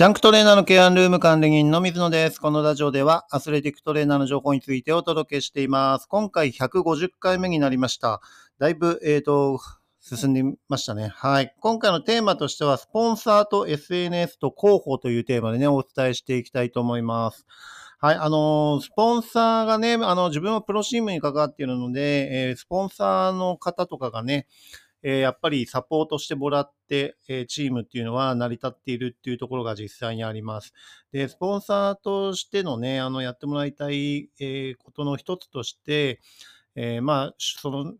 ジャンクトレーナーのケアンルーム管理人の水野です。このラジオではアスレティックトレーナーの情報についてお届けしています。今回150回目になりました。だいぶ、えっ、と、進んでみましたね。はい。今回のテーマとしては、スポンサーと SNS と広報というテーマでね、お伝えしていきたいと思います。はい。あのスポンサーがね、あの、自分はプロチームに関わっているので、えースポンサーの方とかがね、えーやっぱりサポートしてもらって、えーチームっていうのは成り立っているっていうところが実際にあります。で、スポンサーとしてのね、あの、やってもらいたい、えーことの一つとして、えーまあ、その、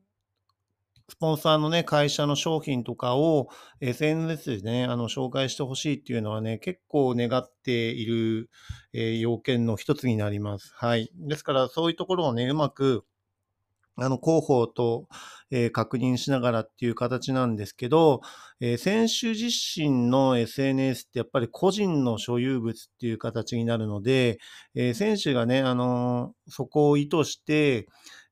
スポンサーのね、会社の商品とかを SNS でね、あの、紹介してほしいっていうのはね、結構願っている、えー要件の一つになります。はい。ですから、そういうところをね、うまく、あの、広報と、えー確認しながらっていう形なんですけど、えー選手自身の SNS ってやっぱり個人の所有物っていう形になるので、えー選手がね、あのそこを意図して、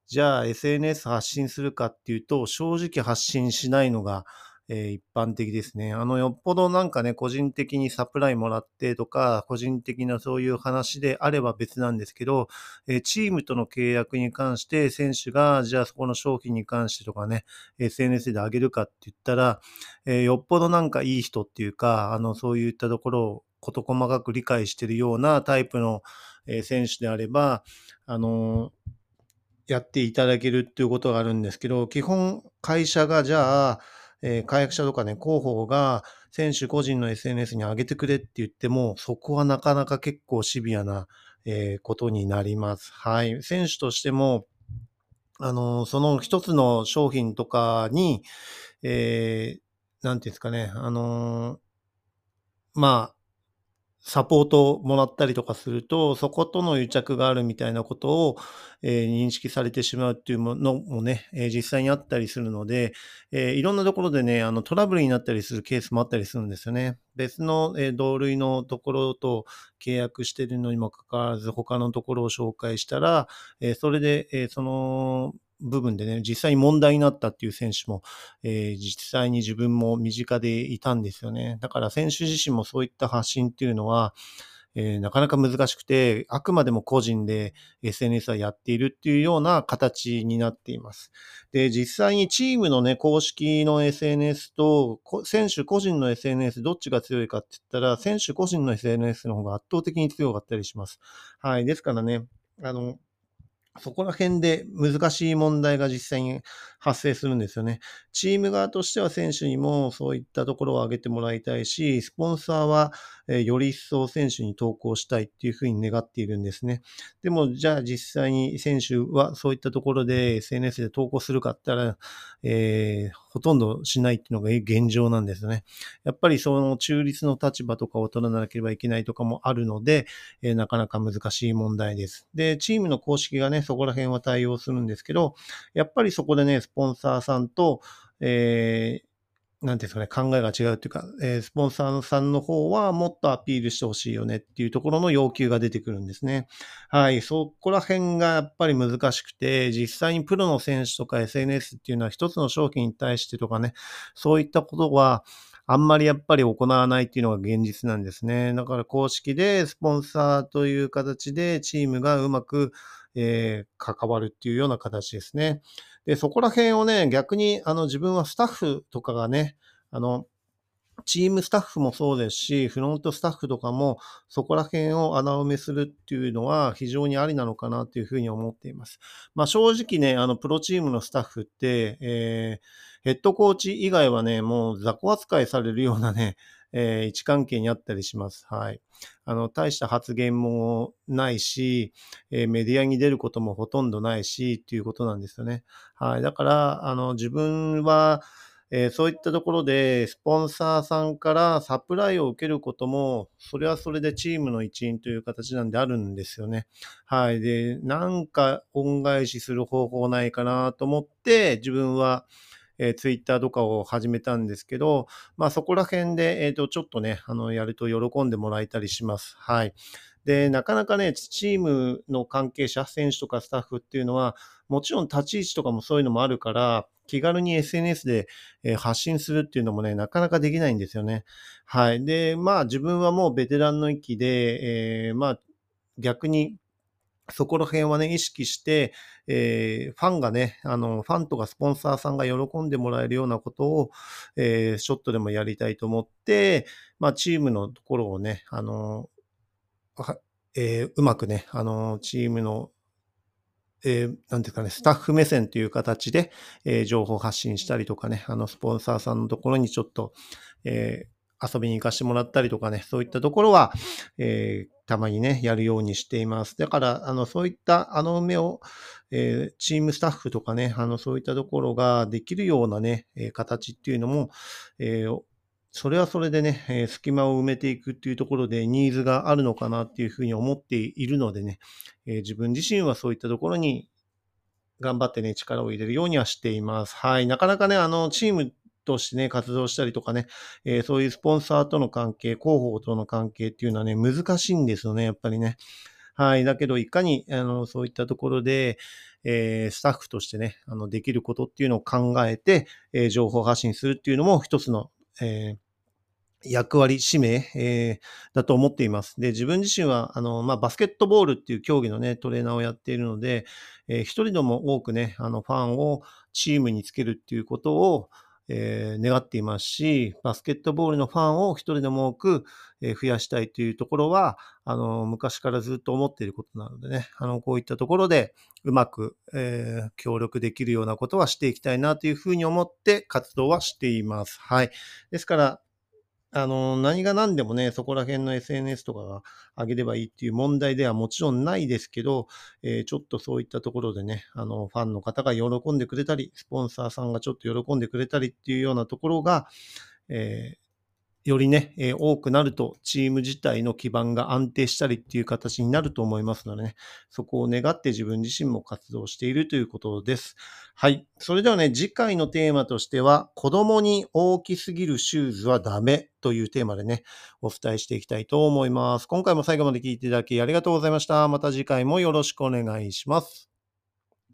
じゃあ SNS 発信するかっていうと、正直発信しないのが、え一般的ですね。あの、よっぽどなんかね、個人的にサプライもらってとか、個人的なそういう話であれば別なんですけど、えチームとの契約に関して選手が、じゃあそこの商品に関してとかね、SNS で上げるかって言ったら、えよっぽどなんかいい人っていうか、あの、そういったところを事細かく理解してるようなタイプの、選手であれば、あのやっていただけるっていうことがあるんですけど、基本会社がじゃあ、えー会社とかね、広報が選手個人の SNS に上げてくれって言っても、そこはなかなか結構シビアな、えーことになります。はい。選手としても、あの、その一つの商品とかに、えーなんていうんですかね、あの、まあ、サポートをもらったりとかすると、そことの癒着があるみたいなことを、えー認識されてしまうっていうものもね、えー実際にあったりするので、えーいろんなところでね、あのトラブルになったりするケースもあったりするんですよね。別の、え同類のところと契約しているのにもかかわらず、他のところを紹介したら、えそれで、えその部分でね、実際に問題になったっていう選手も、えー実際に自分も身近でいたんですよね。だから選手自身もそういった発信っていうのは、えーなかなか難しくて、あくまでも個人で SNS はやっているっていうような形になっています。で、実際にチームのね、公式の SNS と、選手個人の SNS どっちが強いかって言ったら、選手個人の SNS の方が圧倒的に強かったりします。はい。ですからね、あの、そこら辺で難しい問題が実際に発生するんですよね。チーム側としては選手にもそういったところを挙げてもらいたいし、スポンサーはより一層選手に投稿したいっていうふうに願っているんですね。でも、じゃあ実際に選手はそういったところで SNS で投稿するかって言ったら、えーほとんどしないっていうのが現状なんですね。やっぱりその中立の立場とかを取らなければいけないとかもあるので、えーなかなか難しい問題です。で、チームの公式がね、そこら辺は対応するんですけど、やっぱりそこでね、スポンサーさんと、えーなんていうんですかね、考えが違うっていうか、えースポンサーさんの方はもっとアピールしてほしいよねっていうところの要求が出てくるんですね。はい、そこら辺がやっぱり難しくて、実際にプロの選手とか SNS っていうのは一つの商品に対してとかね、そういったことは、あんまりやっぱり行わないっていうのが現実なんですね。だから公式でスポンサーという形でチームがうまく、えー関わるっていうような形ですね。で、そこら辺をね、逆にあの自分はスタッフとかがね、あの、チームスタッフもそうですし、フロントスタッフとかもそこら辺を穴埋めするっていうのは非常にありなのかなというふうに思っています。まあ正直ね、あのプロチームのスタッフって、えーヘッドコーチ以外はね、もう雑魚扱いされるようなね、えー位置関係にあったりします。はい。あの、大した発言もないし、えーメディアに出ることもほとんどないし、っていうことなんですよね。はい。だから、あの、自分は、えーそういったところで、スポンサーさんからサプライを受けることも、それはそれでチームの一員という形なんであるんですよね。はい。で、なんか恩返しする方法ないかなと思って、自分は、えー、ツイッターとかを始めたんですけど、まあそこら辺で、えっ、と、ちょっとね、あの、やると喜んでもらえたりします。はい。で、なかなかね、チームの関係者、選手とかスタッフっていうのは、もちろん立ち位置とかもそういうのもあるから、気軽に SNS で発信するっていうのもね、なかなかできないんですよね。はい。で、まあ自分はもうベテランの域で、えーまあ逆にそこら辺はね、意識して、えーファンがね、あの、ファンとかスポンサーさんが喜んでもらえるようなことを、えーショットでもやりたいと思って、まあ、チームのところをね、あの、えーうまくね、あの、チームの、えーなんていうかね、スタッフ目線という形で、えー情報発信したりとかね、あの、スポンサーさんのところにちょっと、えー遊びに行かしてもらったりとかね、そういったところは、えーたまにね、やるようにしています。だから、あの、そういったあの目を、えーチームスタッフとかね、あの、そういったところができるようなね、え形っていうのも、えーそれはそれでね、え隙間を埋めていくっていうところでニーズがあるのかなっていうふうに思っているのでね、えー自分自身はそういったところに頑張ってね、力を入れるようにはしています。はい。なかなかね、あの、チームとしてね、活動したりとかね、えーそういうスポンサーとの関係、広報との関係っていうのはね、難しいんですよね、やっぱりね。はい。だけど、いかに、あの、そういったところで、えースタッフとしてね、あの、できることっていうのを考えて、えー情報発信するっていうのも一つの、えー役割、使命、えーだと思っています。で、自分自身は、あの、まあ、バスケットボールっていう競技のね、トレーナーをやっているので、えー一人でも多くね、あの、ファンをチームにつけるっていうことを、えー願っていますし、バスケットボールのファンを一人でも多く、え増やしたいというところは、あの、昔からずっと思っていることなのでね、あの、こういったところでうまく、えー協力できるようなことはしていきたいなというふうに思って活動はしています。はい。ですから、あの、何が何でもね、そこら辺の SNS とかが上げればいいっていう問題ではもちろんないですけど、えーちょっとそういったところでね、あの、ファンの方が喜んでくれたり、スポンサーさんがちょっと喜んでくれたりっていうようなところが、えーよりね、えー多くなると、チーム自体の基盤が安定したりっていう形になると思いますのでね、そこを願って自分自身も活動しているということです。はい。それではね、次回のテーマとしては、子供に大きすぎるシューズはダメというテーマでね、お伝えしていきたいと思います。今回も最後まで聞いていただきありがとうございました。また次回もよろしくお願いします。